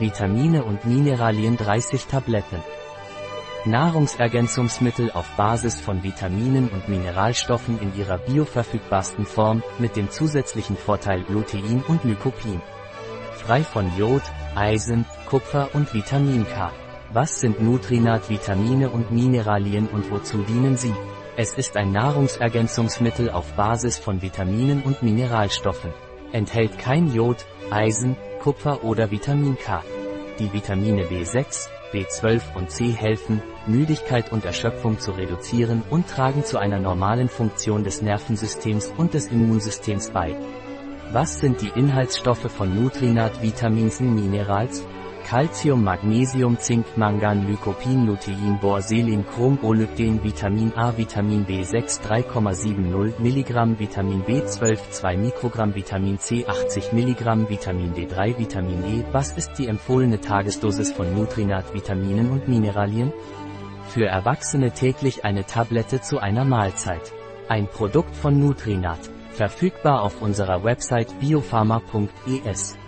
Vitamine und Mineralien 30 Tabletten. Nahrungsergänzungsmittel auf Basis von Vitaminen und Mineralstoffen in ihrer bioverfügbarsten Form, mit dem zusätzlichen Vorteil Lutein und Lycopin. Frei von Jod, Eisen, Kupfer und Vitamin K. Was sind Nutrinat-Vitamine und Mineralien und wozu dienen sie? Es ist ein Nahrungsergänzungsmittel auf Basis von Vitaminen und Mineralstoffen. Enthält kein Jod, Eisen, Kupfer oder Vitamin K. Die Vitamine B6, B12 und C helfen, Müdigkeit und Erschöpfung zu reduzieren und tragen zu einer normalen Funktion des Nervensystems und des Immunsystems bei. Was sind die Inhaltsstoffe von Nutrinat Vitamins und Minerals? Calcium, Magnesium, Zink, Mangan, Lycopin, Lutein, Bor, Selin, Chrom, Olygden, Vitamin A, Vitamin B6 3,70 mg, Vitamin B12 2 Mikrogramm, Vitamin C 80 mg, Vitamin D3, Vitamin E. Was ist die empfohlene Tagesdosis von Nutrinat, Vitaminen und Mineralien? Für Erwachsene täglich eine Tablette zu einer Mahlzeit. Ein Produkt von Nutrinat. Verfügbar auf unserer Website biopharma.es.